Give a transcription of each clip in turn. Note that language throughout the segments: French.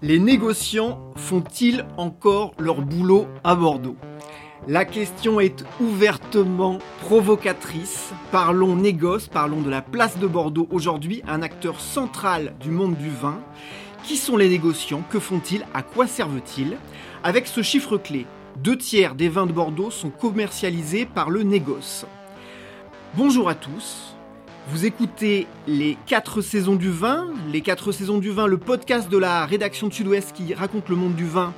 Les négociants font-ils encore leur boulot à Bordeaux? La question est ouvertement provocatrice. Parlons négoce, parlons de la place de Bordeaux aujourd'hui, un acteur central du monde du vin. Qui sont les négociants? Que font-ils? À quoi servent-ils? Avec ce chiffre clé, deux tiers des vins de Bordeaux sont commercialisés par le négoce. Bonjour à tous, vous écoutez les 4 saisons du vin, les 4 saisons du vin, le podcast de la rédaction de Sud-Ouest qui raconte le monde du vin,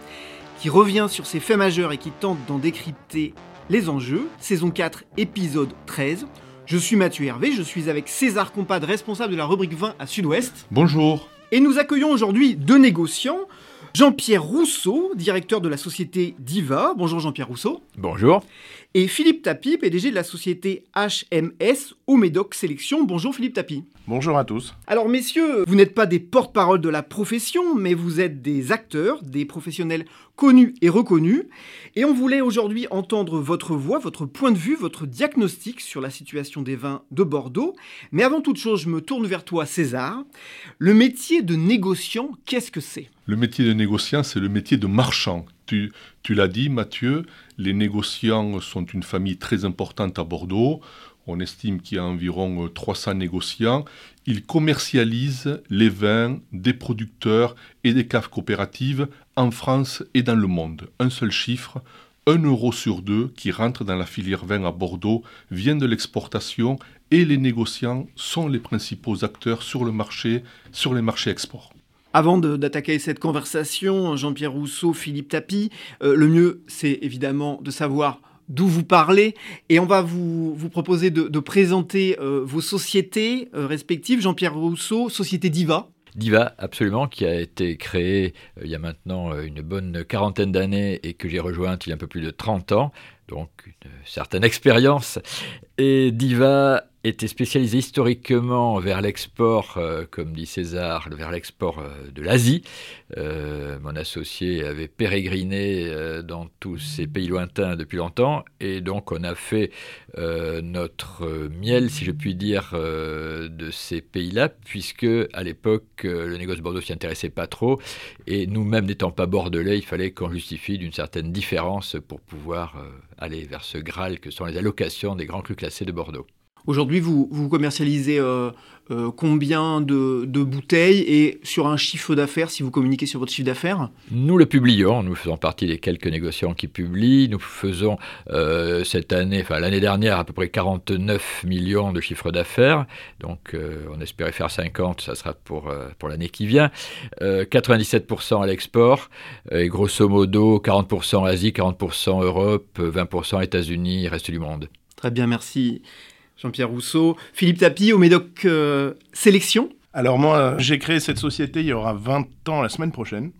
qui revient sur ses faits majeurs et qui tente d'en décrypter les enjeux. Saison 4, épisode 13. Je suis Mathieu Hervé, je suis avec César Compad, responsable de la rubrique vin à Sud-Ouest. Bonjour. Et nous accueillons aujourd'hui deux négociants. Jean-Pierre Rousseau, directeur de la société Diva. Bonjour Jean-Pierre Rousseau. Bonjour. Et Philippe Tapie, PDG de la société HMS au Médoc Sélection. Bonjour Philippe Tapie. Bonjour à tous. Alors messieurs, vous n'êtes pas des porte-parole de la profession, mais vous êtes des acteurs, des professionnels connus et reconnus. Et on voulait aujourd'hui entendre votre voix, votre point de vue, votre diagnostic sur la situation des vins de Bordeaux. Mais avant toute chose, je me tourne vers toi César. Le métier de négociant, qu'est-ce que c'est? Le métier de négociant, c'est le métier de marchand. Tu, l'as dit Mathieu, les négociants sont une famille très importante à Bordeaux. On estime qu'il y a environ 300 négociants. Ils commercialisent les vins des producteurs et des caves coopératives en France et dans le monde. Un seul chiffre, 1 euro sur deux qui rentre dans la filière vin à Bordeaux vient de l'exportation et les négociants sont les principaux acteurs sur le marché, sur les marchés export. Avant d'attaquer cette conversation, Jean-Pierre Rousseau, Philippe Tapie, euh, le mieux c'est évidemment de savoir d'où vous parlez. Et on va vous, proposer de, présenter euh, vos sociétés euh, respectives. Jean-Pierre Rousseau, Société Diva. Diva, absolument, qui a été créée il y a maintenant une bonne quarantaine d'années et que j'ai rejointe il y a un peu plus de 30 ans, donc une certaine expérience. Et Diva était spécialisé historiquement vers l'export, euh, comme dit César, vers l'export euh, de l'Asie. Euh, mon associé avait pérégriné dans tous ces pays lointains depuis longtemps, et donc on a fait notre miel, si je puis dire, de ces pays-là, puisque à l'époque le négoce Bordeaux s'y intéressait pas trop, et nous-mêmes n'étant pas bordelais, il fallait qu'on justifie d'une certaine différence pour pouvoir aller vers ce Graal que sont les allocations des grands crus classés de Bordeaux. Aujourd'hui, vous, vous commercialisez euh, euh, combien de, bouteilles et sur un chiffre d'affaires, si vous communiquez sur votre chiffre d'affaires? Nous le publions, nous faisons partie des quelques négociants qui publient. Nous faisons euh, cette année, enfin l'année dernière, à peu près 49 millions de chiffre d'affaires. Donc on espérait faire 50, ça sera pour, pour l'année qui vient. 97% à l'export et grosso modo 40% Asie, 40% Europe, 20% États-Unis, reste du monde. Très bien, merci. Jean-Pierre Rousseau, Philippe Tapie au Médoc euh, Sélection. Alors moi, j'ai créé cette société il y aura 20 ans la semaine prochaine.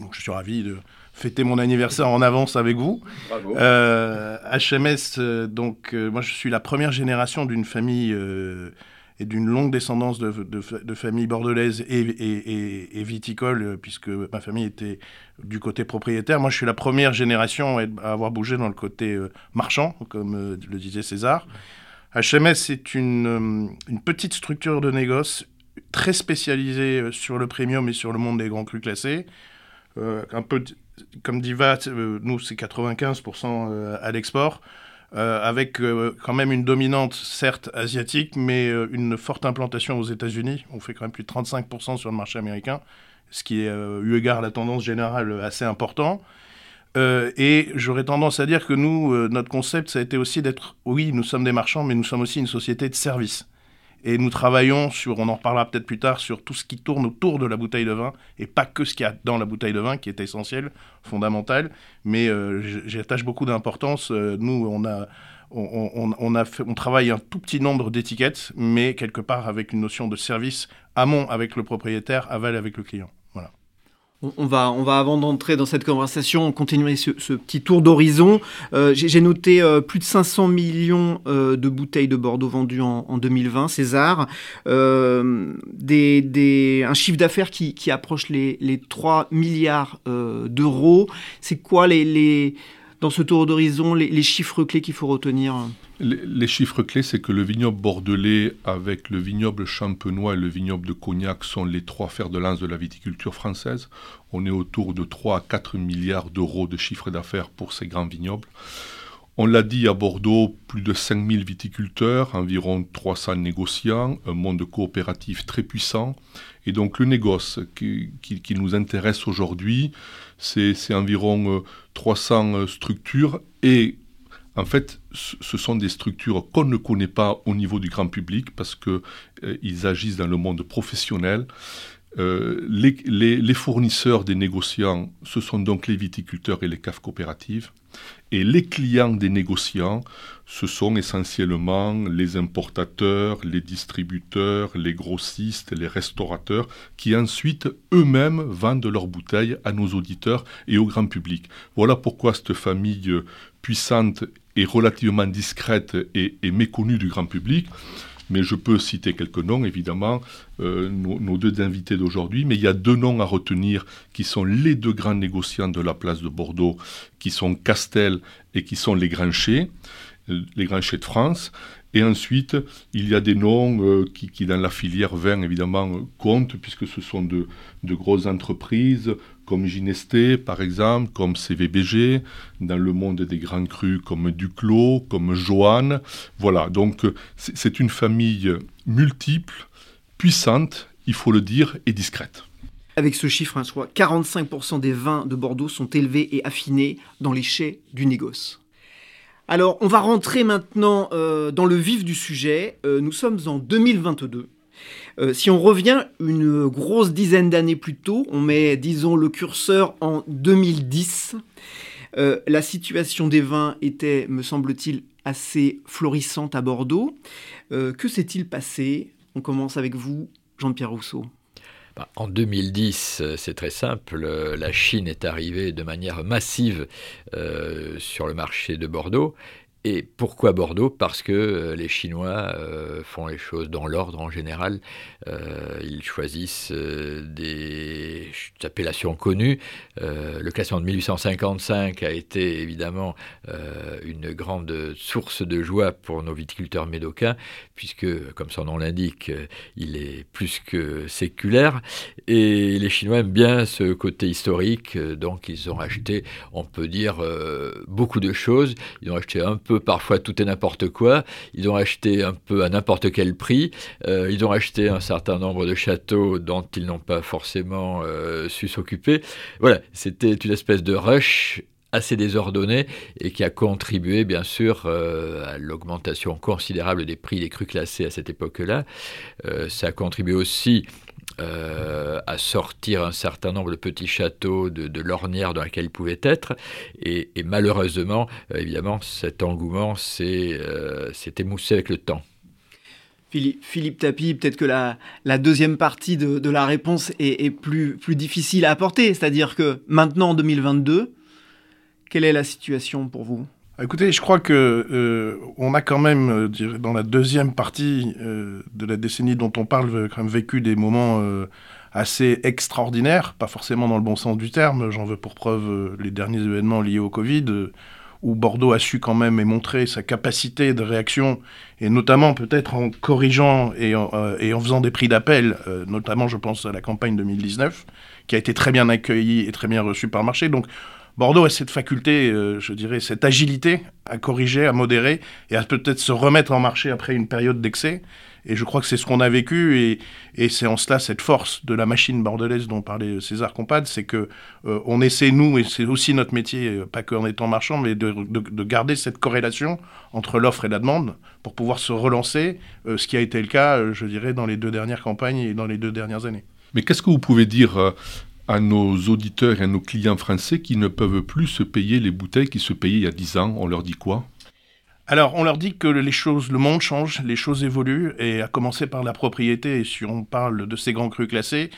Donc je suis ravi de fêter mon anniversaire en avance avec vous. Bravo. Euh, HMS, euh, donc moi je suis la première génération d'une famille et d'une longue descendance de, de, familles bordelaises et, et, et, viticoles, puisque ma famille était du côté propriétaire. Moi je suis la première génération à avoir bougé dans le côté marchand, comme le disait César. HMS, une, euh, une, petite structure de négoce très spécialisée euh, sur le premium et sur le monde des grands crus classés. Euh, un peu comme Diva, nous, c'est 95% à l'export. avec quand même une dominante, certes asiatique, mais une forte implantation aux États-Unis. On fait quand même plus de 35% sur le marché américain, ce qui est, eu égard à la tendance générale, assez important. Euh, et j'aurais tendance à dire que nous, euh, notre concept, ça a été aussi d'être, oui, nous sommes des marchands, mais nous sommes aussi une société de service. Et nous travaillons sur, on en reparlera peut-être plus tard, sur tout ce qui tourne autour de la bouteille de vin, et pas que ce qu'il y a dans la bouteille de vin, qui est essentiel, fondamental. Mais euh, j'y attache beaucoup d'importance. nous, on a, on, a on travaille un tout petit nombre d'étiquettes, mais quelque part avec une notion de service amont avec le propriétaire, aval avec le client. On va, avant d'entrer dans cette conversation, continuer ce, petit tour d'horizon. Euh, j'ai noté euh, plus de 500 millions euh, de bouteilles de Bordeaux vendues en, 2020, César. Un chiffre d'affaires qui, approche les, 3 milliards d'euros. C'est quoi les, dans ce tour d'horizon les chiffres clés qu'il faut retenir les, chiffres clés, c'est que le vignoble bordelais avec le vignoble champenois et le vignoble de Cognac sont les trois fers de lance de la viticulture française. On est autour de 3 à 4 milliards d'euros de chiffre d'affaires pour ces grands vignobles. On l'a dit à Bordeaux, plus de 5000 viticulteurs, environ 300 négociants, un monde coopératif très puissant. Et donc le négoce qui, qui nous intéresse aujourd'hui, c'est environ 300 euh, structures et en fait, ce sont des structures qu'on ne connaît pas au niveau du grand public parce qu'ils euh, agissent dans le monde professionnel. Euh, les, fournisseurs des négociants, ce sont donc les viticulteurs et les caves coopératives. Et les clients des négociants, ce sont essentiellement les importateurs, les distributeurs, les grossistes, les restaurateurs, qui ensuite eux-mêmes vendent leurs bouteilles à nos auditeurs et au grand public. Voilà pourquoi cette famille puissante est relativement discrète et, méconnue du grand public. Mais je peux citer quelques noms, évidemment, euh, nos, deux invités d'aujourd'hui. Mais il y a deux noms à retenir qui sont les deux grands négociants de la place de Bordeaux, qui sont Castel et qui sont les Grinchets, euh, les Grinchets de France. Et ensuite, il y a des noms euh, qui, dans la filière vin, évidemment, comptent, puisque ce sont de, de grosses entreprises comme Ginesté, par exemple, comme CVBG, dans le monde des grands crus comme Duclos, comme Joanne. Voilà, donc c'est une famille multiple, puissante, il faut le dire, et discrète. Avec ce chiffre, hein, je crois, 45% des vins de Bordeaux sont élevés et affinés dans les chais du négoce. Alors, on va rentrer maintenant euh, dans le vif du sujet. Euh, nous sommes en 2022. Euh, si on revient une grosse dizaine d'années plus tôt, on met, disons, le curseur en 2010, la situation des vins était, me semble-t-il, assez florissante à Bordeaux. que s'est-il passé? On commence avec vous, Jean-Pierre Rousseau. Bah, en 2010, euh, c'est très simple, euh, la Chine est arrivée de manière massive euh, sur le marché de Bordeaux et pourquoi Bordeaux? Parce que euh, les Chinois euh, font les choses dans l'ordre en général. Euh, ils choisissent des appellations connues. le classement de 1855 a été évidemment une grande source de joie pour nos viticulteurs médocains, puisque, comme son nom l'indique, il est plus que séculaire. Et les Chinois aiment bien ce côté historique, donc ils ont acheté, on peut dire, beaucoup de choses. Ils ont acheté un peu parfois tout et n'importe quoi. Ils ont acheté un peu à n'importe quel prix. Euh, ils ont acheté un certain nombre de châteaux dont ils n'ont pas forcément euh, su s'occuper. Voilà, c'était une espèce de rush assez désordonné et qui a contribué bien sûr euh, à l'augmentation considérable des prix des crus classés à cette époque-là. ça a contribué aussi euh, à sortir un certain nombre de petits châteaux de, l'ornière dans laquelle ils pouvaient être. Et, malheureusement, euh, évidemment, cet engouement euh, s'est émoussé avec le temps. Philippe, Philippe Tapi, peut-être que la, deuxième partie de, la réponse est, plus, plus difficile à apporter. C'est-à-dire que maintenant, en 2022, quelle est la situation pour vous? Écoutez, je crois que euh, on a quand même, euh, dans la deuxième partie euh, de la décennie dont on parle, vécu des moments assez extraordinaires, pas forcément dans le bon sens du terme. J'en veux pour preuve les derniers événements liés au Covid, où Bordeaux a su quand même et montrer sa capacité de réaction, et notamment peut-être en corrigeant et en, et en, faisant des prix d'appel, notamment je pense à la campagne 2019, qui a été très bien accueillie et très bien reçue par le marché. Donc Bordeaux a cette faculté, euh, je dirais, cette agilité à corriger, à modérer et à peut-être se remettre en marché après une période d'excès. Et je crois que c'est ce qu'on a vécu et, c'est en cela cette force de la machine bordelaise dont parlait César Compad, c'est que euh, essaie, nous, et c'est aussi notre métier, euh, pas qu'en étant marchand, mais de, de, garder cette corrélation entre l'offre et la demande pour pouvoir se relancer, euh, ce qui a été le cas, je dirais, dans les deux dernières campagnes et dans les deux dernières années. Mais qu'est-ce que vous pouvez dire à nos auditeurs et à nos clients français qui ne peuvent plus se payer les bouteilles qui se payaient il y a 10 ans On leur dit quoi? Alors, on leur dit que les choses, le monde change, les choses évoluent, et à commencer par la propriété, et si on parle de ces grands crus classés,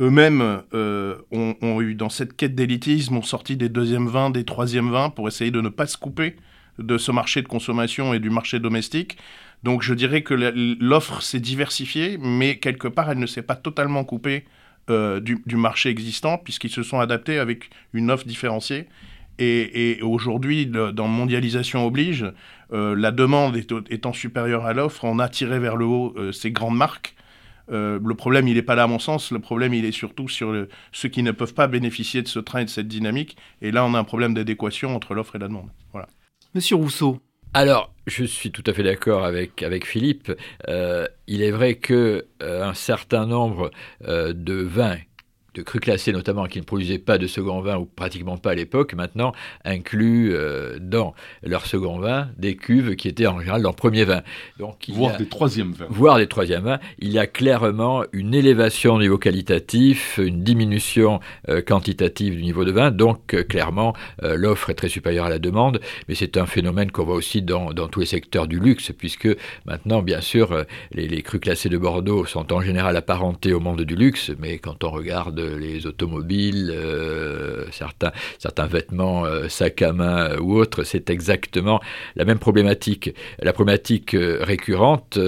eux-mêmes euh, ont, eu, dans cette quête d'élitisme, ont sorti des deuxièmes vins, des troisièmes vins, pour essayer de ne pas se couper de ce marché de consommation et du marché domestique. Donc je dirais que l'offre s'est diversifiée, mais quelque part, elle ne s'est pas totalement coupée euh, du, marché existant, puisqu'ils se sont adaptés avec une offre différenciée. Et, aujourd'hui, dans mondialisation oblige, euh, la demande étant supérieure à l'offre, on a tiré vers le haut euh, ces grandes marques. le problème, il n'est pas là à mon sens. Le problème, il est surtout sur ceux qui ne peuvent pas bénéficier de ce train et de cette dynamique. Et là, on a un problème d'adéquation entre l'offre et la demande. Voilà. Monsieur Rousseau. Alors, je suis tout à fait d'accord avec, avec Philippe. il est vrai que un certain nombre de vins de crus classés notamment qui ne produisaient pas de second vin ou pratiquement pas à l'époque, maintenant incluent euh, dans leur second vin des cuves qui étaient en général leur premier vin. Donc, voire des troisièmes vins. Voire des troisièmes vins. Il y a clairement une élévation au niveau qualitatif, une diminution euh, quantitative du niveau de vin. Donc euh, clairement, l'offre est très supérieure à la demande. Mais c'est un phénomène qu'on voit aussi dans, dans, tous les secteurs du luxe, puisque maintenant, bien sûr, les, les crus classés de Bordeaux sont en général apparentés au monde du luxe. Mais quand on regarde les automobiles, euh, certains, certains vêtements, euh, sacs à main euh, ou autres, c'est exactement la même problématique. La problématique récurrente,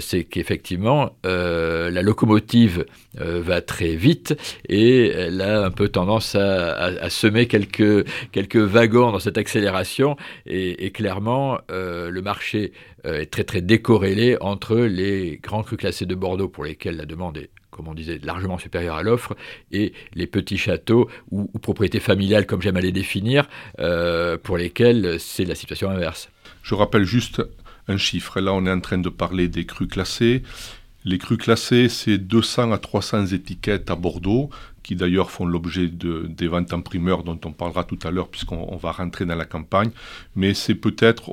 c'est qu'effectivement, la locomotive va très vite et elle a un peu tendance à, semer quelques, quelques wagons dans cette accélération et, clairement, le marché est très très décorrélé entre les grands crus classés de Bordeaux pour lesquels la demande est comme on disait, largement supérieure à l'offre, et les petits châteaux ou, propriétés familiales, comme j'aime à les définir, euh, pour lesquels c'est la situation inverse. Je rappelle juste un chiffre. Là, on est en train de parler des crus classés. Les crus classés, c'est 200 à 300 étiquettes à Bordeaux, qui d'ailleurs font l'objet de, des ventes en primeur dont on parlera tout à l'heure puisqu'on va rentrer dans la campagne. Mais c'est peut-être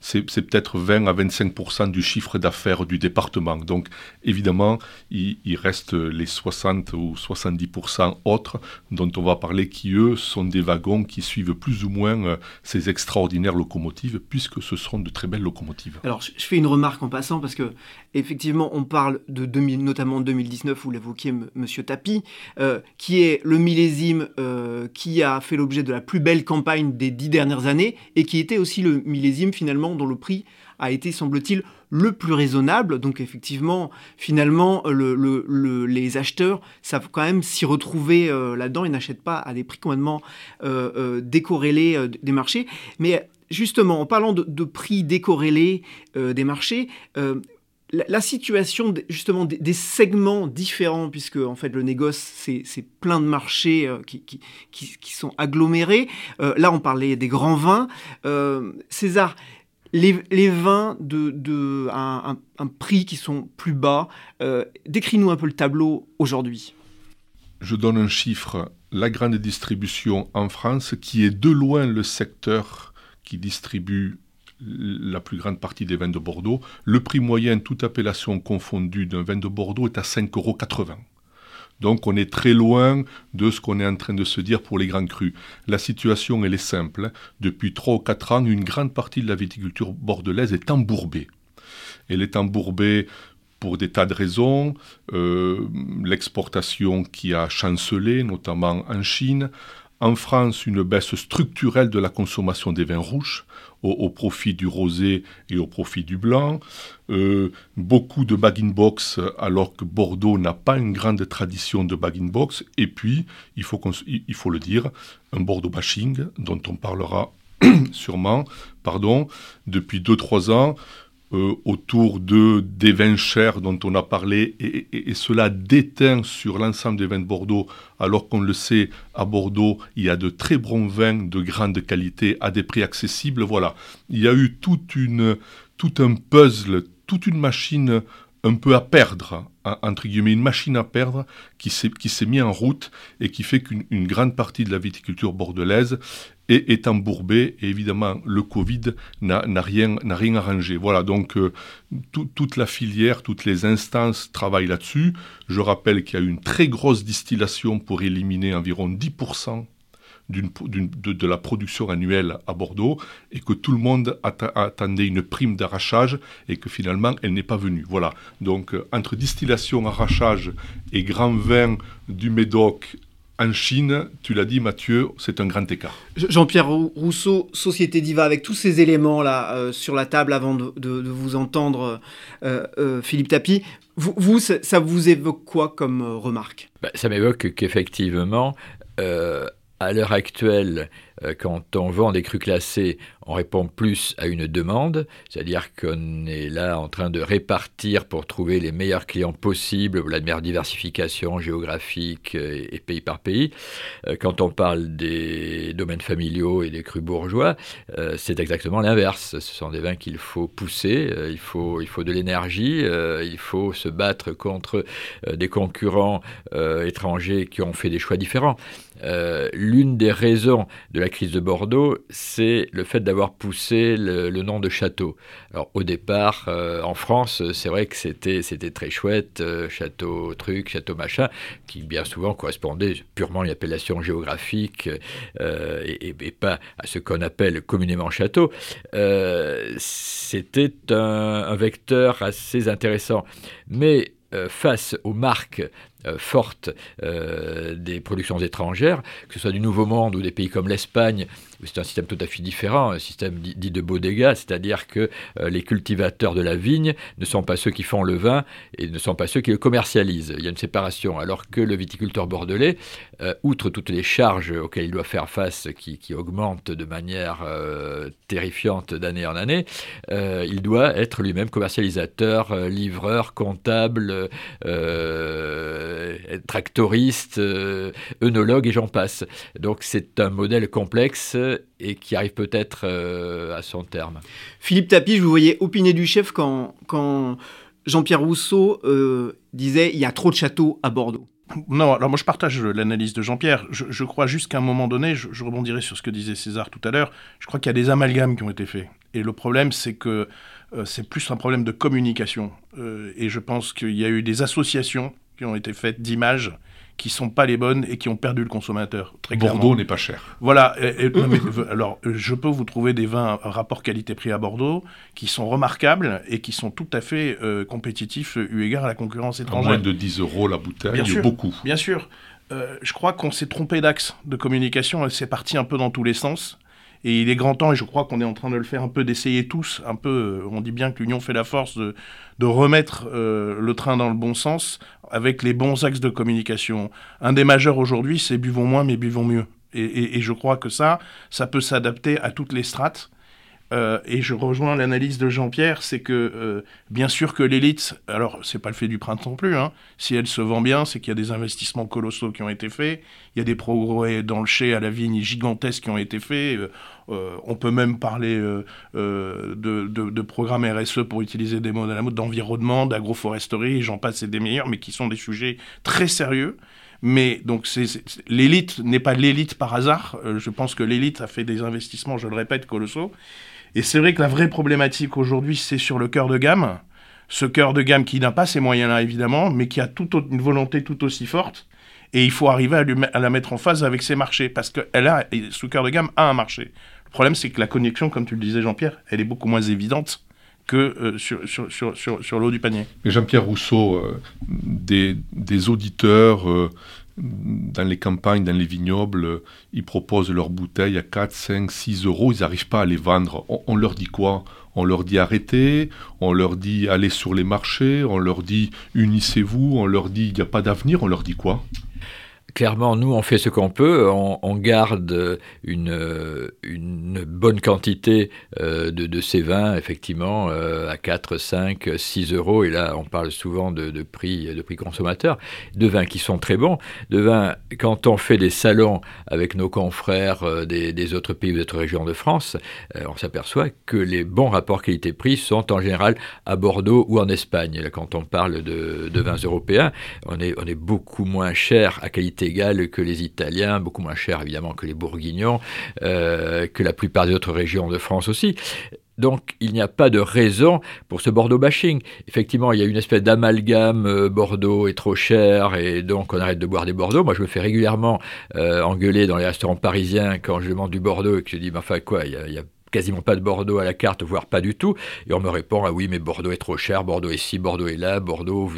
c'est peut-être 20 à 25% du chiffre d'affaires du département. Donc évidemment, il, reste les 60 ou 70% autres dont on va parler qui, eux, sont des wagons qui suivent plus ou moins euh, ces extraordinaires locomotives puisque ce sont de très belles locomotives. Alors je fais une remarque en passant parce que effectivement on parle de 2000, notamment 2019, vous l'évoquiez Monsieur Tapi, euh, qui est le millésime euh, qui a fait l'objet de la plus belle campagne des dix dernières années et qui était aussi le millésime finalement dont le prix a été, semble-t-il, le plus raisonnable. Donc effectivement, finalement, les acheteurs savent quand même s'y retrouver euh, là-dedans et n'achètent pas à des prix complètement décorrélés des marchés. Mais justement, en parlant de, prix décorrélés des marchés, la, situation justement des, segments différents, puisque en fait le négoce c'est plein de marchés qui, qui, sont agglomérés. là on parlait des grands vins. César, les, vins de, un, prix qui sont plus bas. Euh, décris-nous un peu le tableau aujourd'hui. Je donne un chiffre. La grande distribution en France, qui est de loin le secteur qui distribue la plus grande partie des vins de Bordeaux, le prix moyen, toute appellation confondue, d'un vin de Bordeaux est à 5,80 euros. Donc on est très loin de ce qu'on est en train de se dire pour les grands crus. La situation, elle est simple. Depuis 3 ou 4 ans, une grande partie de la viticulture bordelaise est embourbée. Elle est embourbée pour des tas de raisons. Euh, l'exportation qui a chancelé, notamment en Chine. En France, une baisse structurelle de la consommation des vins rouges au, profit du rosé et au profit du blanc. Euh, beaucoup de bag-in-box alors que Bordeaux n'a pas une grande tradition de bag-in-box. Et puis, il faut, il faut le dire, un Bordeaux bashing dont on parlera sûrement, pardon, depuis 2-3 ans. Euh, autour de, des vins chers dont on a parlé, et, cela déteint sur l'ensemble des vins de Bordeaux, alors qu'on le sait, à Bordeaux, il y a de très bons vins de grande qualité à des prix accessibles. Voilà, il y a eu toute une, tout un puzzle, toute une machine un peu à perdre, entre guillemets, une machine à perdre qui s'est, qui s'est mis en route et qui fait qu'une grande partie de la viticulture bordelaise est, est embourbée. Et évidemment, le Covid n'a, n'a, rien, n'a rien arrangé. Voilà, donc euh, toute la filière, toutes les instances travaillent là-dessus. Je rappelle qu'il y a eu une très grosse distillation pour éliminer environ 10% de, la production annuelle à Bordeaux et que tout le monde attendait une prime d'arrachage et que finalement elle n'est pas venue. Voilà. Donc euh, entre distillation, arrachage et grand vin du Médoc en Chine, tu l'as dit Mathieu, c'est un grand écart. Jean-Pierre Rousseau, Société Diva, avec tous ces éléments-là euh, sur la table avant de, vous entendre, euh, Philippe Tapie, vous, ça, vous évoque quoi comme remarque? Bah, Ça m'évoque qu'effectivement, à l'heure actuelle, euh, quand on vend des crus classés, on répond plus à une demande, c'est-à-dire qu'on est là en train de répartir pour trouver les meilleurs clients possibles, la meilleure diversification géographique euh, et pays par pays. Euh, quand on parle des domaines familiaux et des crus bourgeois, c'est exactement l'inverse. Ce sont des vins qu'il faut pousser, il faut, il faut de l'énergie, il faut se battre contre des concurrents étrangers qui ont fait des choix différents. L'une des raisons de la crise de Bordeaux, c'est le fait d'avoir poussé le, nom de château. Alors au départ, euh, en France, c'est vrai que c'était très chouette, euh, château truc, château machin, qui bien souvent correspondait purement à l'appellation géographique euh, et, pas à ce qu'on appelle communément château. c'était un, vecteur assez intéressant, mais face aux marques euh, forte euh, des productions étrangères, que ce soit du Nouveau Monde ou des pays comme l'Espagne, c'est un système tout à fait différent, un système dit de bodega, c'est-à-dire que euh, les cultivateurs de la vigne ne sont pas ceux qui font le vin et ne sont pas ceux qui le commercialisent. Il y a une séparation, alors que le viticulteur bordelais, outre toutes les charges auxquelles il doit faire face, qui, augmentent de manière terrifiante d'année en année, il doit être lui-même commercialisateur, livreur, comptable. Euh, tractoriste, euh, œnologue et j'en passe. Donc c'est un modèle complexe et qui arrive peut-être euh, à son terme. Philippe Tapie, je vous voyais opiner du chef quand, quand Jean-Pierre Rousseau disait il y a trop de châteaux à Bordeaux. Non, alors moi je partage l'analyse de Jean-Pierre. Je, crois juste qu'à un moment donné, je, je, rebondirai sur ce que disait César tout à l'heure, je crois qu'il y a des amalgames qui ont été faits. Et le problème, c'est que c'est plus un problème de communication. et je pense qu'il y a eu des associations qui ont été faites d'images qui sont pas les bonnes et qui ont perdu le consommateur. Très Bordeaux n'est pas cher. Voilà. alors, je peux vous trouver des vins rapport qualité-prix à Bordeaux qui sont remarquables et qui sont tout à fait euh, compétitifs eu égard à la concurrence étrangère. À moins de 10 euros la bouteille, bien sûr, beaucoup. Bien sûr. Euh, je crois qu'on s'est trompé d'axe de communication. C'est parti un peu dans tous les sens. Et il est grand temps, et je crois qu'on est en train de le faire un peu, d'essayer tous, un peu, euh, on dit bien que l'union fait la force, de, remettre euh, le train dans le bon sens avec les bons axes de communication. Un des majeurs aujourd'hui, c'est buvons moins mais buvons mieux. Et, je crois que ça, ça peut s'adapter à toutes les strates. Euh, et je rejoins l'analyse de Jean-Pierre, c'est que euh, bien sûr que l'élite, alors c'est pas le fait du printemps non plus, hein, si elle se vend bien, c'est qu'il y a des investissements colossaux qui ont été faits, il y a des progrès dans le chai à la vigne gigantesques qui ont été faits, euh, on peut même parler de, de, programmes RSE pour utiliser des mots à la mode, d'environnement, d'agroforesterie, j'en passe, c'est des meilleurs, mais qui sont des sujets très sérieux. Mais donc l'élite n'est pas l'élite par hasard. je pense que l'élite a fait des investissements, je le répète, colossaux. Et c'est vrai que la vraie problématique aujourd'hui, c'est sur le cœur de gamme. Ce cœur de gamme qui n'a pas ces moyens-là, évidemment, mais qui a tout une volonté tout aussi forte. Et il faut arriver à, la mettre en phase avec ses marchés, parce que elle a, ce cœur de gamme a un marché. Le problème, c'est que la connexion, comme tu le disais, Jean-Pierre, elle est beaucoup moins évidente que euh, sur, sur, sur, sur, l'eau du panier. Mais Jean-Pierre Rousseau, euh, des, des, auditeurs euh, dans les campagnes, dans les vignobles, ils proposent leurs bouteilles à 4, 5, 6 euros, ils n'arrivent pas à les vendre. On, leur dit quoi? On leur dit arrêtez, on leur dit allez sur les marchés, on leur dit unissez-vous, on leur dit il n'y a pas d'avenir, on leur dit quoi? Clairement, nous, on fait ce qu'on peut. On, garde une, bonne quantité euh, de, ces vins, effectivement, euh, à 4, 5, 6 euros. Et là, on parle souvent de, prix, de prix consommateurs. De vins qui sont très bons. De vins, quand on fait des salons avec nos confrères euh, des, autres pays ou d'autres régions de France, on s'aperçoit que les bons rapports qualité-prix sont en général à Bordeaux ou en Espagne. Quand on parle de, de vins européens, on est, on est beaucoup moins cher à qualité égal que les Italiens, beaucoup moins cher évidemment que les Bourguignons, euh, que la plupart des autres régions de France aussi. Donc il n'y a pas de raison pour ce Bordeaux bashing. Effectivement, il y a une espèce d'amalgame, euh, Bordeaux est trop cher et donc on arrête de boire des Bordeaux. Moi je me fais régulièrement euh, engueuler dans les restaurants parisiens quand je demande du Bordeaux et que je dis, bah, enfin quoi, il y a quasiment pas de Bordeaux à la carte, voire pas du tout. Et on me répond ah oui, mais Bordeaux est trop cher, Bordeaux est ici, Bordeaux est là, Bordeaux.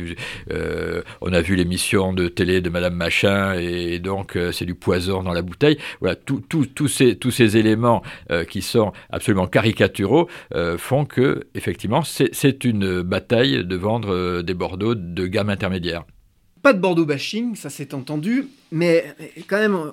Euh, on a vu l'émission de télé de Madame Machin et, donc euh, c'est du poison dans la bouteille. Voilà, tous ces tous ces éléments euh, qui sont absolument caricaturaux font que effectivement c'est une bataille de vendre des Bordeaux de gamme intermédiaire. Pas de Bordeaux bashing, ça s'est entendu, mais quand même,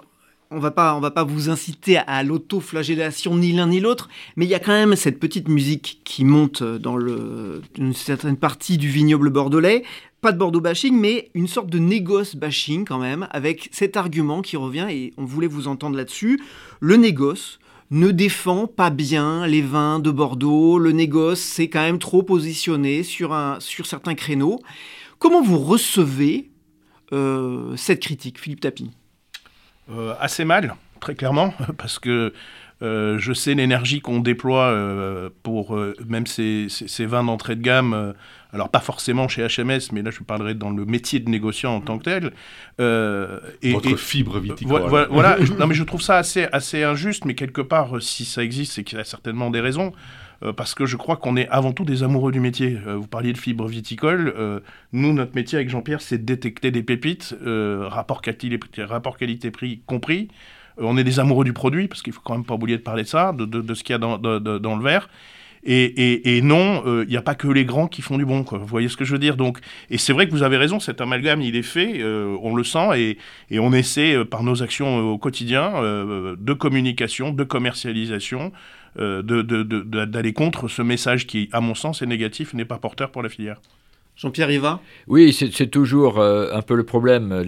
on va pas, on va pas vous inciter à l'auto-flagellation ni l'un ni l'autre, mais il y a quand même cette petite musique qui monte dans une certaine partie du vignoble bordelais. Pas de Bordeaux bashing, mais une sorte de négoce bashing quand même, avec cet argument qui revient et on voulait vous entendre là-dessus. Le négoce ne défend pas bien les vins de Bordeaux. Le négoce s'est quand même trop positionné sur, certains créneaux. Comment vous recevez euh, cette critique, Philippe Tapi euh, assez mal, très clairement, parce que euh, je sais l'énergie qu'on déploie euh, pour même ces, ces, vins d'entrée de gamme, alors pas forcément chez HMS, mais là je parlerai dans le métier de négociant en tant que tel. et, Votre fibre viticole. Voilà, non mais je trouve ça assez, assez injuste, mais quelque part, si ça existe, c'est qu'il y a certainement des raisons. Euh, parce que je crois qu'on est avant tout des amoureux du métier. Euh, vous parliez de fibre viticole. Euh, nous, notre métier avec Jean-Pierre, c'est de détecter des pépites, rapport qualité-prix compris. on est des amoureux du produit, parce qu'il faut quand même pas oublier de parler de ça, de, ce qu'il y a dans, le verre. Et, non, il n'y a pas que les grands qui font du bon. Vous voyez ce que je veux dire? Donc, Et c'est vrai que vous avez raison, cet amalgame, il est fait, on le sent, et, on essaie, par nos actions au quotidien, de communication, de commercialisation, d'aller contre ce message qui, à mon sens, est négatif, n'est pas porteur pour la filière. Jean-Pierre Riva Oui, c'est toujours euh, un peu le problème.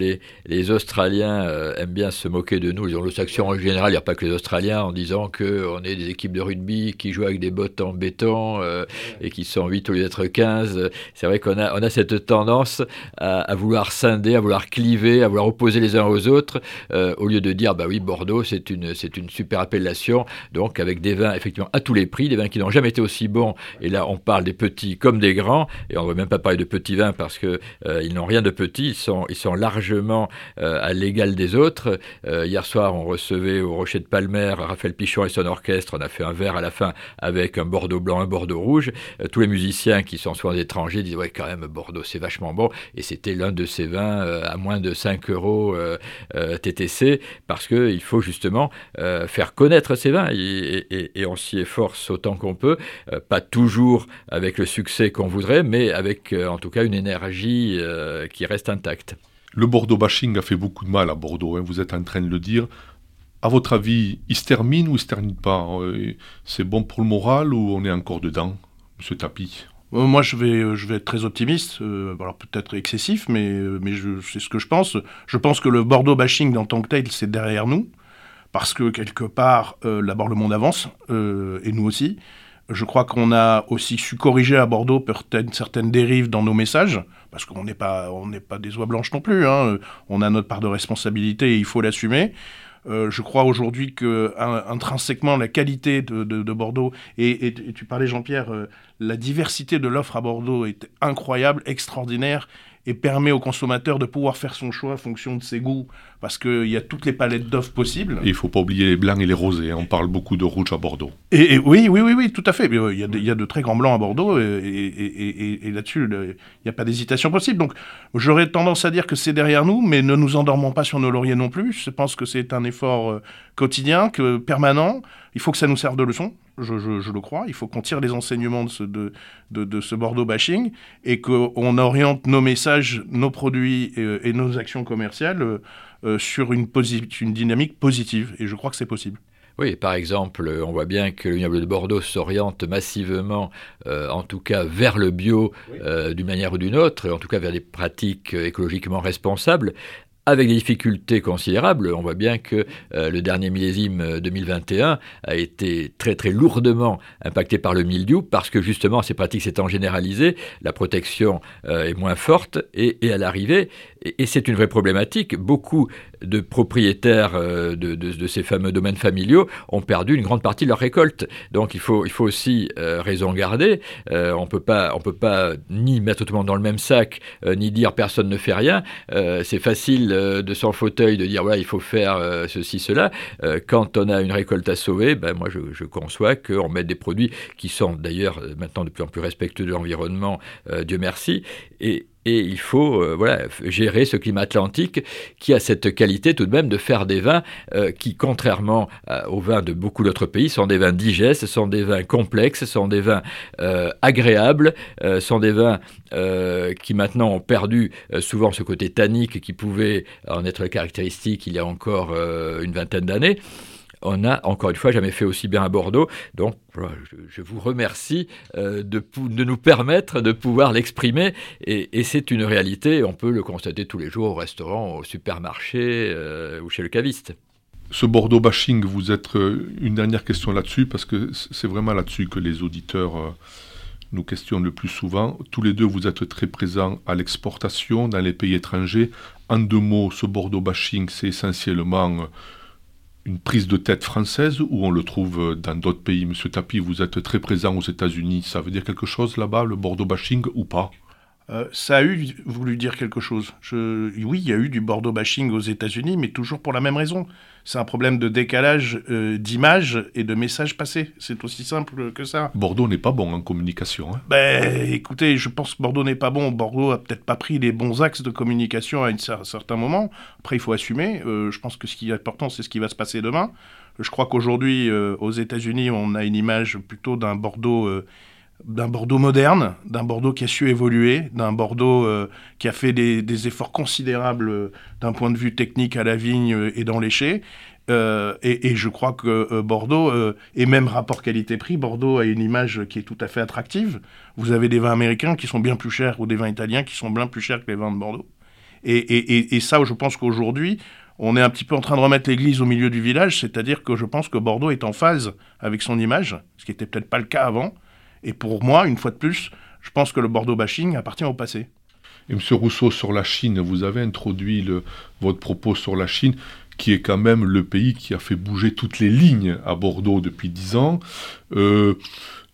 Les, Australiens euh, aiment bien se moquer de nous. Les anglo-saxons en général, il n'y a pas que les Australiens, en disant qu'on est des équipes de rugby qui jouent avec des bottes en béton euh, et qui sont 8 au lieu d'être 15. C'est vrai qu'on a, cette tendance à, vouloir scinder, à vouloir cliver, à vouloir opposer les uns aux autres, au lieu de dire, bah oui, Bordeaux, c'est une, une super appellation, donc avec des vins effectivement à tous les prix, des vins qui n'ont jamais été aussi bons. Et là, on parle des petits comme des grands, et on ne va même pas parler de petits vins parce qu'ils euh, ils n'ont rien de petit, ils sont, largement euh, à l'égal des autres. Euh, hier soir, on recevait au Rocher de Palmer Raphaël Pichon et son orchestre. On a fait un verre à la fin avec un Bordeaux blanc, un Bordeaux rouge. tous les musiciens qui sont soit étrangers disent Ouais, quand même, Bordeaux, c'est vachement bon. Et c'était l'un de ces vins à moins de 5 euros TTC parce qu'il faut justement faire connaître ces vins et on s'y efforce autant qu'on peut. pas toujours avec le succès qu'on voudrait, mais avec en tout cas une énergie euh, qui reste intacte. Le Bordeaux bashing a fait beaucoup de mal à Bordeaux, hein, vous êtes en train de le dire. À votre avis, il se termine ou il se termine pas? Euh, C'est bon pour le moral ou on est encore dedans, Monsieur Tapis euh, moi, je vais, je vais être très optimiste, alors peut-être excessif, mais, mais c'est ce que je pense. Je pense que le Bordeaux bashing en tant que tel, c'est derrière nous, parce que quelque part, d'abord le monde avance, et nous aussi. Je crois qu'on a aussi su corriger à Bordeaux certaines dérives dans nos messages, parce qu'on n'est pas, pas des oies blanches non plus. Hein. On a notre part de responsabilité et il faut l'assumer. Euh, je crois aujourd'hui que intrinsèquement la qualité de, Bordeaux et, tu parlais Jean-Pierre, euh, la diversité de l'offre à Bordeaux est incroyable, extraordinaire et permet au consommateur de pouvoir faire son choix en fonction de ses goûts, parce qu'il y a toutes les palettes d'offres possibles. Et il ne faut pas oublier les blancs et les rosés, hein. on parle beaucoup de rouge à Bordeaux. Et, oui, oui, oui, oui, tout à fait. Euh, il y a de, il y a de très grands blancs à Bordeaux, et, et là-dessus, il n'y a pas d'hésitation possible. Donc j'aurais tendance à dire que c'est derrière nous, mais ne nous endormons pas sur nos lauriers non plus. Je pense que c'est un effort euh, quotidien, que, permanent. Il faut que ça nous serve de leçon je, le crois. Il faut qu'on tire les enseignements de ce, de, de, ce Bordeaux bashing et qu'on oriente nos messages, nos produits et, nos actions commerciales sur une, une dynamique positive. Et je crois que c'est possible. Oui, par exemple, on voit bien que le vignoble de Bordeaux s'oriente massivement, en tout cas vers le bio d'une manière ou d'une autre, en tout cas vers des pratiques écologiquement responsables, avec des difficultés considérables. On voit bien que euh, le dernier millésime 2021 euh, a été très très lourdement impacté par le mildiou parce que justement ces pratiques s'étant généralisées, la protection euh, est moins forte et, et à l'arrivée, et, c'est une vraie problématique, beaucoup de propriétaires de, de, ces fameux domaines familiaux ont perdu une grande partie de leur récolte. Donc il faut, il faut aussi raison garder. pas, on peut pas ni mettre tout le monde dans le même sac, ni dire personne ne fait rien. c'est facile de son fauteuil de dire voilà il faut faire euh, ceci cela euh, quand on a une récolte à sauver ben moi je, je conçois qu'on mette des produits qui sont d'ailleurs euh, maintenant de plus en plus respectueux de l'environnement Dieu merci et, et il faut euh, gérer ce climat atlantique qui a cette qualité tout de même de faire des vins euh, qui, contrairement euh, aux vins de beaucoup d'autres pays, sont des vins digestes, sont des vins complexes, sont des vins agréables, sont des vins qui maintenant ont perdu souvent ce côté tannique qui pouvait en être caractéristique il y a encore une vingtaine d'années on n'a encore une fois jamais fait aussi bien à Bordeaux. Donc je, vous remercie euh, de, nous permettre de pouvoir l'exprimer. Et, c'est une réalité, on peut le constater tous les jours au restaurant, au supermarché euh, ou chez le caviste. Ce Bordeaux bashing, vous êtes euh, une dernière question là-dessus, parce que c'est vraiment là-dessus que les auditeurs nous questionnent le plus souvent. Tous les deux, vous êtes très présents à l'exportation dans les pays étrangers. En deux mots, ce Bordeaux bashing, c'est essentiellement une prise de tête française ou on le trouve dans d'autres pays? Monsieur Tapi, vous êtes très présent aux États-Unis. Ça veut dire quelque chose là-bas, le Bordeaux bashing ou pas? Euh, ça a eu voulu dire quelque chose. oui, il y a eu du Bordeaux bashing aux États-Unis, mais toujours pour la même raison. C'est un problème de décalage euh, d'image et de messages passés. C'est aussi simple que ça. Bordeaux n'est pas bon en communication. Hein. Ben, écoutez, je pense que Bordeaux n'est pas bon. Bordeaux a peut-être pas pris les bons axes de communication à, un certain moment. Après, il faut assumer. Euh, je pense que ce qui est important, c'est ce qui va se passer demain. Je crois qu'aujourd'hui, euh, aux États-Unis, on a une image plutôt d'un Bordeaux d'un Bordeaux moderne, d'un Bordeaux qui a su évoluer, d'un Bordeaux euh, qui a fait des, efforts considérables euh, d'un point de vue technique à la vigne euh, et dans les chais. et, je crois que Bordeaux, et même rapport qualité-prix, Bordeaux a une image qui est tout à fait attractive. Vous avez des vins américains qui sont bien plus chers ou des vins italiens qui sont bien plus chers que les vins de Bordeaux. Et, et ça, je pense qu'aujourd'hui, on est un petit peu en train de remettre l'église au milieu du village, c'est-à-dire que je pense que Bordeaux est en phase avec son image, ce qui n'était peut-être pas le cas avant. Et pour moi, une fois de plus, je pense que le Bordeaux bashing appartient au passé. Et M. Rousseau, sur la Chine, vous avez introduit votre propos sur la Chine, qui est quand même le pays qui a fait bouger toutes les lignes à Bordeaux depuis dix ans. Euh,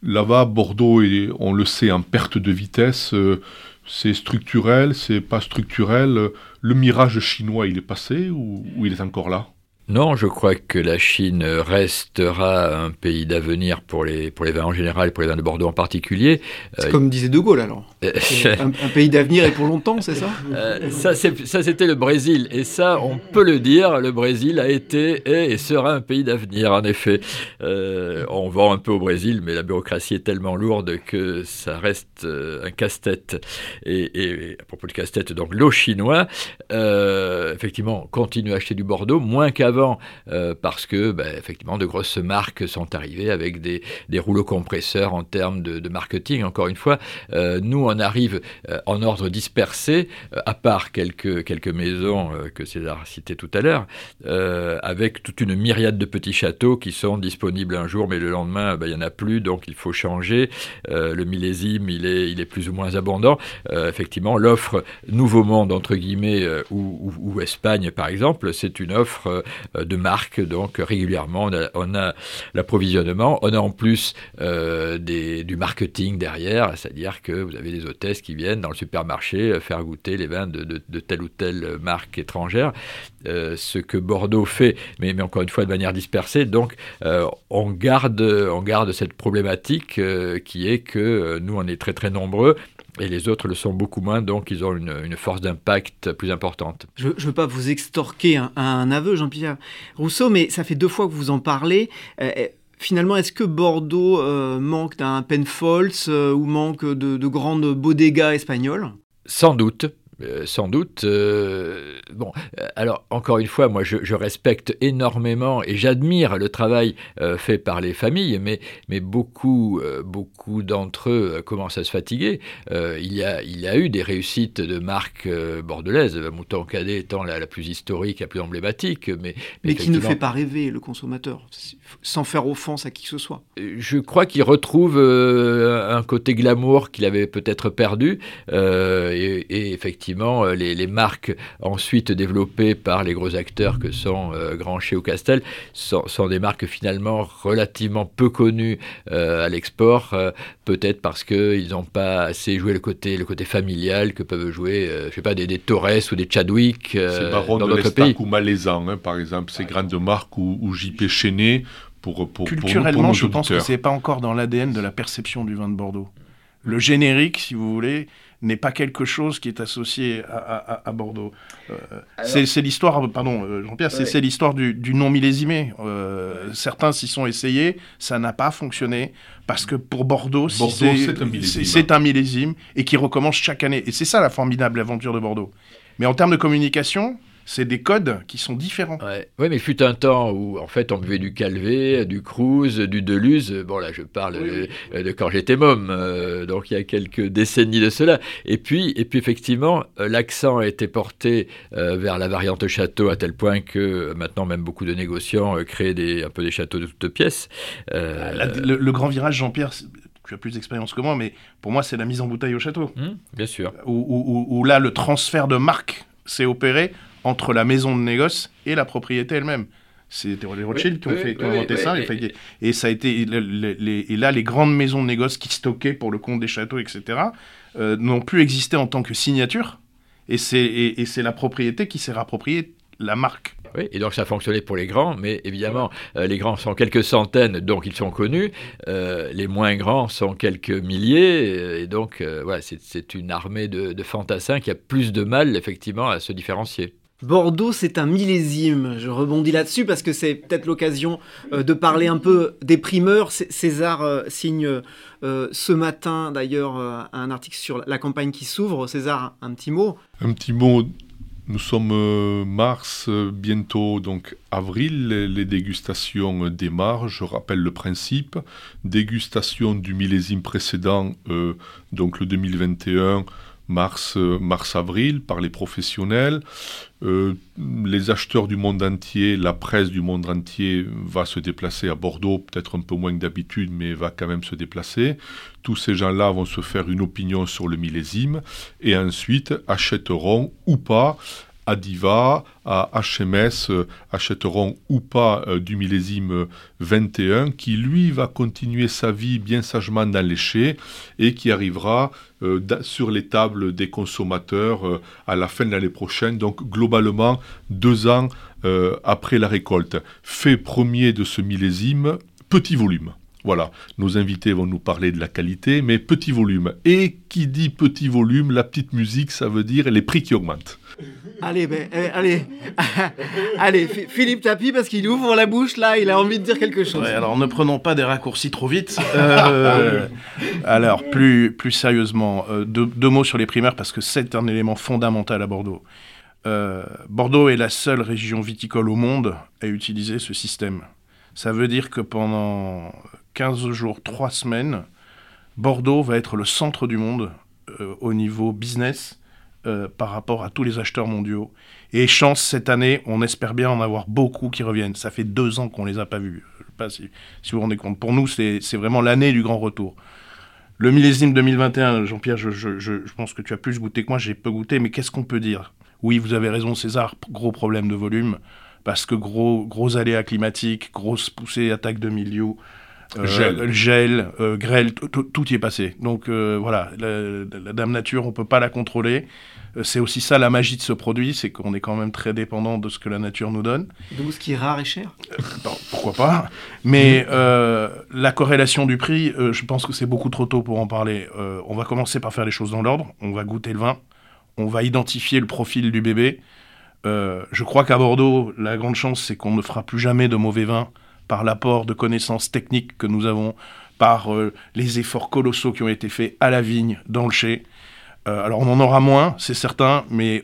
là-bas, Bordeaux est, on le sait, en perte de vitesse. Euh, c'est structurel, c'est pas structurel. Le mirage chinois, il est passé ou il est encore là? Non, je crois que la Chine restera un pays d'avenir pour les, pour les vins en général et pour les vins de Bordeaux en particulier. C'est comme disait De Gaulle alors. Euh, un, pays d'avenir et pour longtemps, c'est ça? Euh, Ça, c'était le Brésil. Et ça, on peut le dire, le Brésil a été et sera un pays d'avenir, en effet. Euh, on vend un peu au Brésil, mais la bureaucratie est tellement lourde que ça reste un casse-tête. Et, à propos de casse-tête, donc l'eau chinois, effectivement, continue à acheter du Bordeaux, moins qu'avant euh, parce que, bah, effectivement, de grosses marques sont arrivées avec des, rouleaux compresseurs en termes de, marketing. Encore une fois, euh, nous, on arrive euh, en ordre dispersé, à part quelques, maisons que César citait tout à l'heure, avec toute une myriade de petits châteaux qui sont disponibles un jour, mais le lendemain, bah, il n'y en a plus, donc il faut changer. le millésime, il est, plus ou moins abondant. effectivement, l'offre Nouveau Monde, entre guillemets, ou, Espagne, par exemple, c'est une offre de marque. Donc régulièrement, on a, l'approvisionnement. On a en plus euh, du marketing derrière, c'est-à-dire que vous avez des hôtesses qui viennent dans le supermarché euh, faire goûter les vins de, telle ou telle marque étrangère. ce que Bordeaux fait, mais, mais, encore une fois de manière dispersée. Donc on, garde, on garde cette problématique qui est que nous, on est très très nombreux et les autres le sont beaucoup moins, donc ils ont une, force d'impact plus importante. Je ne veux pas vous extorquer un, aveu, Jean-Pierre Rousseau, mais ça fait deux fois que vous en parlez. Euh, euh, finalement, est-ce que Bordeaux euh, manque d'un Penfolds ou manque de, de grandes bodegas espagnoles? Sans doute, euh, sans doute. Euh, bon, euh, alors encore une fois, moi je, respecte énormément et j'admire le travail fait par les familles, mais, mais beaucoup, beaucoup d'entre eux commencent à se fatiguer. il, y a, il y a eu des réussites de marques bordelaises, Mouton Cadet étant la, la, plus historique, la plus emblématique. Mais, mais, qui ne fait pas rêver le consommateur, sans faire offense à qui que ce soit. Je crois qu'il retrouve un côté glamour qu'il avait peut-être perdu, et, et effectivement, euh, les, marques ensuite développées par les gros acteurs que sont euh, Grancher ou Castel sont, des marques finalement relativement peu connues euh, à l'export, peut-être parce qu'ils n'ont pas assez joué le côté, le côté familial que peuvent jouer, je sais pas, des, des Torres ou des Chadwick dans d'autres pays. ou Malaisan, hein, par exemple, ces grandes marques ou, JP Chenet. Pour, pour, Culturellement, je pense que c'est pas encore dans l'ADN de la perception du vin de Bordeaux. Le générique, si vous voulez, n'est pas quelque chose qui est associé à, Bordeaux. Euh, c'est l'histoire, pardon euh, Jean-Pierre, c'est l'histoire du, du, non millésimé. Euh, certains s'y sont essayés, ça n'a pas fonctionné, parce que pour Bordeaux, c'est un, millésime et qui recommence chaque année. Et c'est ça la formidable aventure de Bordeaux. Mais en termes de communication, c'est des codes qui sont différents. Oui, mais fut un temps où, en fait, on buvait du Calvé, du Cruz, du Deleuze. Bon, là, je parle de, quand j'étais môme, euh, donc il y a quelques décennies de cela. Et puis, et puis effectivement, euh, l'accent a été porté euh, vers la variante château à tel point que maintenant, même beaucoup de négociants créent des, un peu des châteaux de toutes pièces. le, grand virage, Jean-Pierre, tu as plus d'expérience que moi, mais pour moi, c'est la mise en bouteille au château. Mmh, bien sûr. Où, là, le transfert de marque s'est opéré entre la maison de négoce et la propriété elle-même. C'était les Rothschild qui ont, fait, inventé ça. Et, ça a été, et là, les grandes maisons de négoce qui stockaient pour le compte des châteaux, etc., euh, n'ont plus existé en tant que signature. Et c'est la propriété qui s'est rappropriée la marque. Oui, et donc ça fonctionnait pour les grands, mais évidemment, euh, les grands sont quelques centaines, donc ils sont connus. Euh, les moins grands sont quelques milliers, et donc voilà, c'est une armée de, de fantassins qui a plus de mal, effectivement, à se différencier. Bordeaux, c'est un millésime. Je rebondis là-dessus parce que c'est peut-être l'occasion euh, de parler un peu des primeurs. César euh, signe euh, ce matin d'ailleurs un article sur la campagne qui s'ouvre. César, un petit mot Un petit mot. Nous sommes mars, bientôt donc avril. Les, dégustations démarrent. Je rappelle le principe. Dégustation du millésime précédent, donc le 2021 mars, euh, mars-avril par les professionnels. Euh, les acheteurs du monde entier, la presse du monde entier va se déplacer à Bordeaux, peut-être un peu moins que d'habitude, mais va quand même se déplacer. Tous ces gens-là vont se faire une opinion sur le millésime et ensuite achèteront ou pas à Diva, à HMS, euh, achèteront ou pas euh, du millésime 21, qui lui va continuer sa vie bien sagement dans les et qui arrivera euh, sur les tables des consommateurs à la fin de l'année prochaine, donc globalement deux ans après la récolte. Fait premier de ce millésime, petit volume. Voilà, nos invités vont nous parler de la qualité, mais petit volume. Et qui dit petit volume, la petite musique, ça veut dire les prix qui augmentent. Allez, ben, eh, allez, allez, Philippe Tapie, parce qu'il ouvre la bouche là, il a envie de dire quelque chose. alors ne prenons pas des raccourcis trop vite. Euh, alors, plus, plus sérieusement, euh, deux, mots sur les primaires, parce que c'est un élément fondamental à Bordeaux. Euh, Bordeaux est la seule région viticole au monde à utiliser ce système. Ça veut dire que pendant 15 jours, 3 semaines, Bordeaux va être le centre du monde au niveau business euh, par rapport à tous les acheteurs mondiaux. Et chance, cette année, on espère bien en avoir beaucoup qui reviennent. Ça fait deux ans qu'on ne les a pas vus. Je sais pas si, si, vous vous rendez compte. Pour nous, c'est vraiment l'année du grand retour. Le millésime 2021, Jean-Pierre, je, je, je, pense que tu as plus goûté que moi, j'ai peu goûté, mais qu'est-ce qu'on peut dire? Oui, vous avez raison, César, gros problème de volume, parce que gros, gros aléas climatiques, grosse poussée, attaque de milieu, euh, gel, gel euh, grêle, tout y est passé. Donc euh, voilà, la, Dame Nature, on peut pas la contrôler. C'est aussi ça la magie de ce produit, c'est qu'on est quand même très dépendant de ce que la nature nous donne. Donc ce qui est rare et cher Pourquoi pas Mais la corrélation du prix, je pense que c'est beaucoup trop tôt pour en parler. on va commencer par faire les choses dans l'ordre. On va goûter le vin. On va identifier le profil du bébé. je crois qu'à Bordeaux, la grande chance, c'est qu'on ne fera plus jamais de mauvais vin par l'apport de connaissances techniques que nous avons, par euh, les efforts colossaux qui ont été faits à la vigne, dans le chai. alors on en aura moins, c'est certain, mais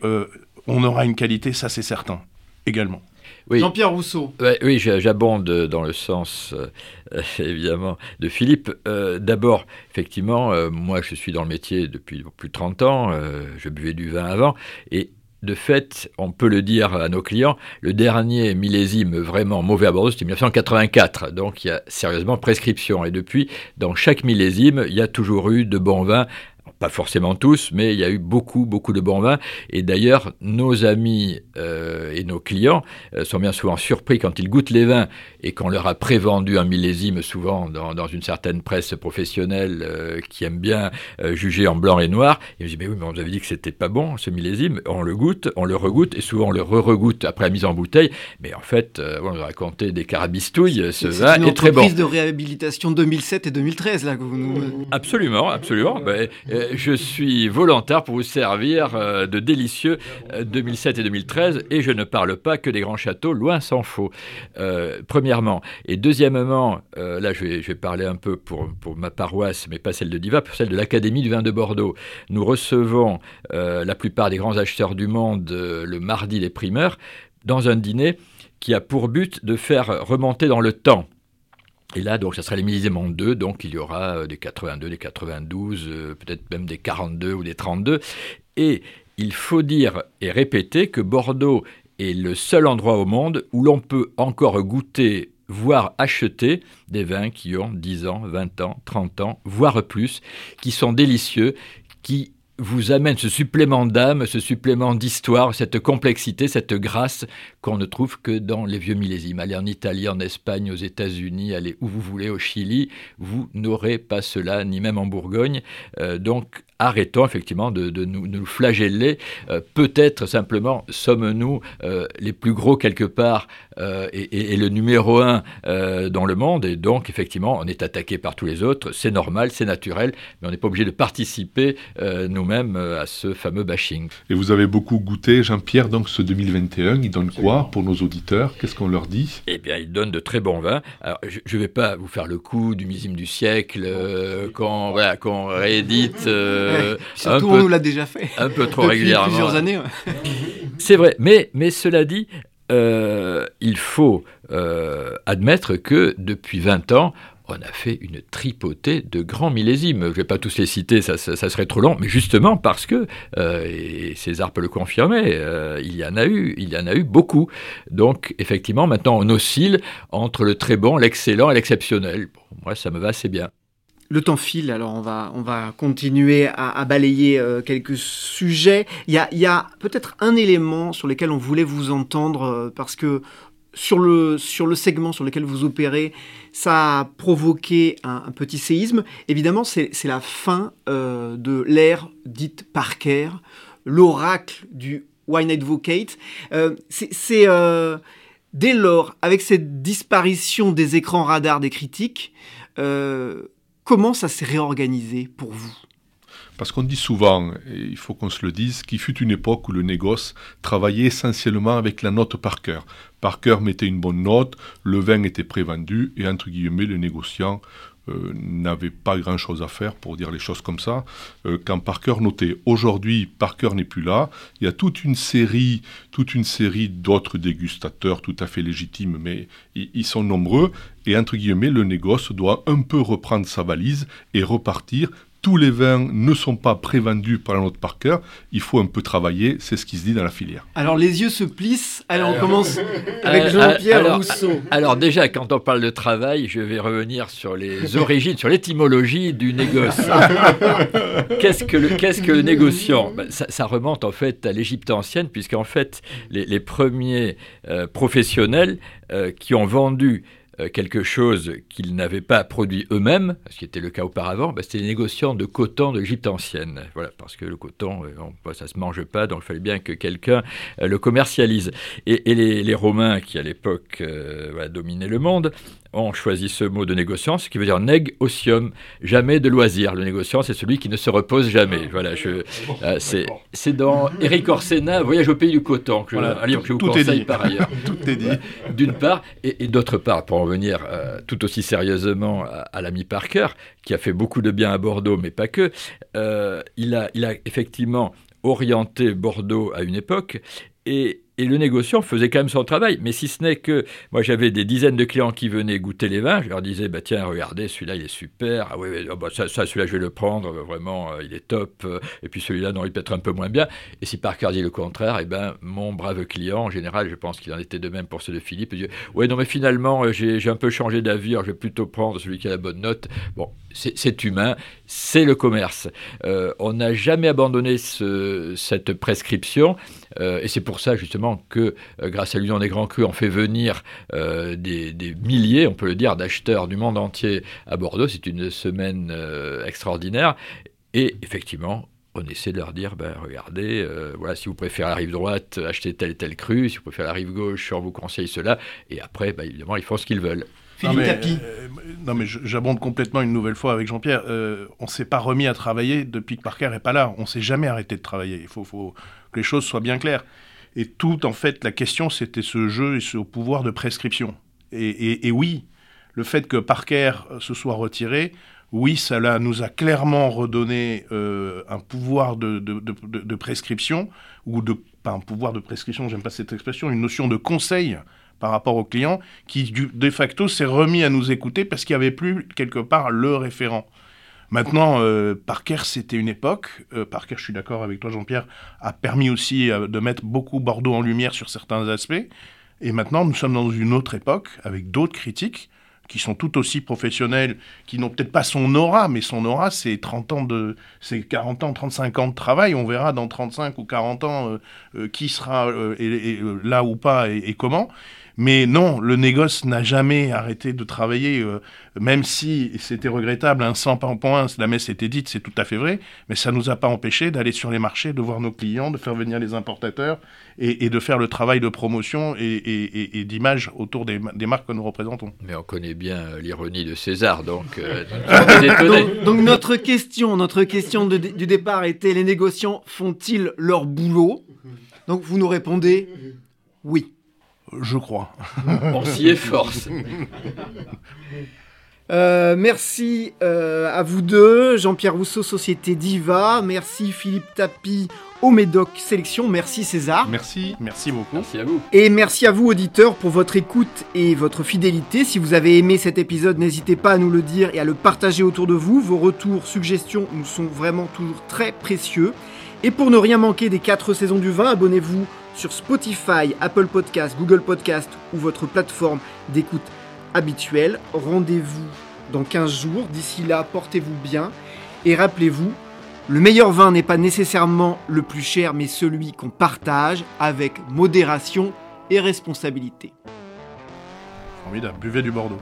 on aura une qualité, ça c'est certain, également. Jean-Pierre Rousseau. oui, j'abonde dans le sens, euh, évidemment, de Philippe. Euh, d'abord, effectivement, euh, moi, je suis dans le métier depuis plus de 30 ans. je buvais du vin avant. Et de fait, on peut le dire à nos clients, le dernier millésime vraiment mauvais à Bordeaux, c'était 1984. Donc, il y a sérieusement prescription. Et depuis, dans chaque millésime, il y a toujours eu de bons vins pas forcément tous, mais il y a eu beaucoup, beaucoup de bons vins. Et d'ailleurs, nos amis euh, et nos clients euh, sont bien souvent surpris quand ils goûtent les vins et qu'on leur a prévendu un millésime, souvent dans, dans une certaine presse professionnelle euh, qui aime bien juger en blanc et noir. Ils me disent, mais oui, mais on nous avait dit que c'était pas bon ce millésime. On le goûte, on le regoute, et souvent on le re-regoute après la mise en bouteille. Mais en fait, on nous a raconté des carabistouilles. Ce vin est, très bon. C'est une de réhabilitation 2007 et 2013, là, que vous nous... Absolument, absolument. Ben, je suis volontaire pour vous servir euh, de délicieux 2007 euh, et 2013 et je ne parle pas que des grands châteaux, loin s'en faut. Euh, premièrement. Et deuxièmement, là je vais, parler un peu pour, pour ma paroisse, mais pas celle de Diva, pour celle de l'Académie du vin de Bordeaux. Nous recevons la plupart des grands acheteurs du monde le mardi des primeurs dans un dîner qui a pour but de faire remonter dans le temps et là, donc, ça sera les millésimes en deux, donc il y aura euh, des 82, des 92, euh, peut-être même des 42 ou des 32. Et il faut dire et répéter que Bordeaux est le seul endroit au monde où l'on peut encore goûter voire acheter des vins qui ont 10 ans, 20 ans, 30 ans, voire plus, qui sont délicieux, qui vous amène ce supplément d'âme, ce supplément d'histoire, cette complexité, cette grâce qu'on ne trouve que dans les vieux millésimes. Allez en Italie, en Espagne, aux États-Unis, allez où vous voulez, au Chili, vous n'aurez pas cela, ni même en Bourgogne. Euh, donc arrêtons effectivement de, nous, flageller. Euh, peut-être simplement sommes-nous euh, les plus gros quelque part et, le numéro un dans le monde, et donc effectivement on est attaqué par tous les autres. C'est normal, c'est naturel, mais on n'est pas obligé de participer nous-mêmes à ce fameux bashing. Et vous avez beaucoup goûté, Jean-Pierre, donc ce 2021, il donne quoi pour nos auditeurs? Qu'est-ce qu'on leur dit? Eh bien, ils donnent de très bons vins. Alors, je ne vais pas vous faire le coup du millésime du siècle euh, qu'on voilà, réédite. Euh, surtout, on nous l'a déjà fait. Un peu trop régulièrement. plusieurs années. C'est vrai. Mais, mais cela dit, euh, il faut admettre que depuis 20 ans, on a fait une tripotée de grands millésimes. Je ne vais pas tous les citer, ça, serait trop long, mais justement parce que, euh, et César peut le confirmer, euh, il y en a eu, il y en a eu beaucoup. Donc effectivement, maintenant on oscille entre le très bon, l'excellent et l'exceptionnel. moi, ça me va assez bien. Le temps file, alors on va, on va continuer à, balayer euh, quelques sujets. Il y a, y a peut-être un élément sur lequel on voulait vous entendre, parce que sur le, segment sur lequel vous opérez, ça a provoqué un, petit séisme. Évidemment, c'est la fin euh, de l'ère dite Parker, l'oracle du Wine Advocate. Euh, c'est euh, dès lors, avec cette disparition des écrans radars des critiques, comment ça s'est réorganisé pour vous? Parce qu'on dit souvent, et il faut qu'on se le dise, qu'il fut une époque où le négoce travaillait essentiellement avec la note par cœur. Par cœur mettait une bonne note, le vin était prévendu, et entre guillemets, le négociant euh, n'avait pas grand-chose à faire, pour dire les choses comme ça, euh, quand Parker notait. Aujourd'hui, Parker n'est plus là. Il y a toute une série, toute une série d'autres dégustateurs tout à fait légitimes, mais ils sont nombreux. Et entre guillemets, le négoce doit un peu reprendre sa valise et repartir tous les vins ne sont pas prévendus par la note par cœur. Il faut un peu travailler, c'est ce qui se dit dans la filière. Alors les yeux se plissent. Alors on commence avec Jean-Pierre Rousseau. Alors déjà, quand on parle de travail, je vais revenir sur les origines, sur l'étymologie du négoce. qu'est-ce que le, qu'est-ce que le négociant? Ben, ça, remonte en fait à l'Égypte ancienne, puisqu'en fait les, premiers euh, professionnels euh, qui ont vendu euh, quelque chose qu'ils n'avaient pas produit eux-mêmes, ce qui était le cas auparavant, bah, c'était les négociants de coton de l'Égypte ancienne. Voilà, parce que le coton, euh, ça ne se mange pas, donc il fallait bien que quelqu'un euh, le commercialise. Et, les, Romains, qui à l'époque dominaient le monde, ont choisi ce mot de négociant, ce qui veut dire négocium, jamais de loisir. Le négociant, c'est celui qui ne se repose jamais. Voilà, je, euh, c'est, dans Eric Orsena, Voyage au pays du coton, que, voilà, je, vous conseille par ailleurs. tout est dit. D'une part, et, d'autre part, pour en venir euh, tout aussi sérieusement à, l'ami Parker, qui a fait beaucoup de bien à Bordeaux, mais pas que, euh, il, a, il a effectivement orienté Bordeaux à une époque, et, et le négociant faisait quand même son travail. Mais si ce n'est que moi j'avais des dizaines de clients qui venaient goûter les vins, je leur disais bah tiens regardez celui-là il est super, ah oui oh, bah, ça, celui-là je vais le prendre vraiment euh, il est top, et puis celui-là non il peut être un peu moins bien. Et si Parker dit le contraire, eh ben mon brave client en général je pense qu'il en était de même pour ceux de Philippe, il dit ouais non mais finalement euh, j'ai un peu changé d'avis, je vais plutôt prendre celui qui a la bonne note. Bon c'est humain, c'est le commerce. Euh, on n'a jamais abandonné ce, cette prescription. et c'est pour ça justement que euh, grâce à l'Union des Grands Crus, on fait venir euh, des, milliers, on peut le dire, d'acheteurs du monde entier à Bordeaux. C'est une semaine euh, extraordinaire. Et effectivement, on essaie de leur dire, ben, regardez, voilà, si vous préférez la rive droite, achetez tel tel cru, si vous préférez la rive gauche, on vous conseille cela, et après, ben, évidemment, ils font ce qu'ils veulent. Non mais, non mais j'abonde complètement une nouvelle fois avec Jean-Pierre. on s'est pas remis à travailler depuis que Parker est pas là. On s'est jamais arrêté de travailler. Il faut, faut, que les choses soient bien claires. Et tout, en fait, la question, c'était ce jeu et ce pouvoir de prescription. Et, oui, le fait que Parker se soit retiré, oui, cela nous a clairement redonné euh, un pouvoir de, prescription, ou de, pas un pouvoir de prescription, j'aime pas cette expression, une notion de conseil par rapport au client, qui de facto s'est remis à nous écouter parce qu'il n'y avait plus quelque part le référent. Maintenant, euh, Parker, c'était une époque. Euh, Parker, je suis d'accord avec toi, Jean-Pierre, a permis aussi euh, de mettre beaucoup Bordeaux en lumière sur certains aspects. Et maintenant, nous sommes dans une autre époque, avec d'autres critiques qui sont tout aussi professionnels, qui n'ont peut-être pas son aura, mais son aura, c'est 30 ans de, c'est 40 ans, 35 ans de travail. On verra dans 35 ou 40 ans qui sera là ou pas et comment. Mais non, le négoce n'a jamais arrêté de travailler, euh, même si c'était regrettable, un 100 points, la messe était dite, c'est tout à fait vrai, mais ça ne nous a pas empêché d'aller sur les marchés, de voir nos clients, de faire venir les importateurs et, de faire le travail de promotion et, d'image autour des, marques que nous représentons. Mais on connaît bien euh, l'ironie de César, donc, euh, donc, notre question, notre question du départ était les négociants font-ils leur boulot? Donc vous nous répondez oui. Je crois. On s'y efforce. Euh, merci euh, à vous deux, Jean-Pierre Rousseau, Société Diva. Merci Philippe Tapi, au Médoc Sélection. Merci César. Merci, merci beaucoup. Merci à vous. Et merci à vous, auditeurs, pour votre écoute et votre fidélité. Si vous avez aimé cet épisode, n'hésitez pas à nous le dire et à le partager autour de vous. Vos retours, suggestions nous sont vraiment toujours très précieux. Et pour ne rien manquer des 4 saisons du vin, abonnez-vous sur Spotify, Apple Podcast, Google Podcast ou votre plateforme d'écoute habituelle. Rendez-vous dans 15 jours. D'ici là, portez-vous bien et rappelez-vous, le meilleur vin n'est pas nécessairement le plus cher, mais celui qu'on partage avec modération et responsabilité. Formidable, buvez du Bordeaux.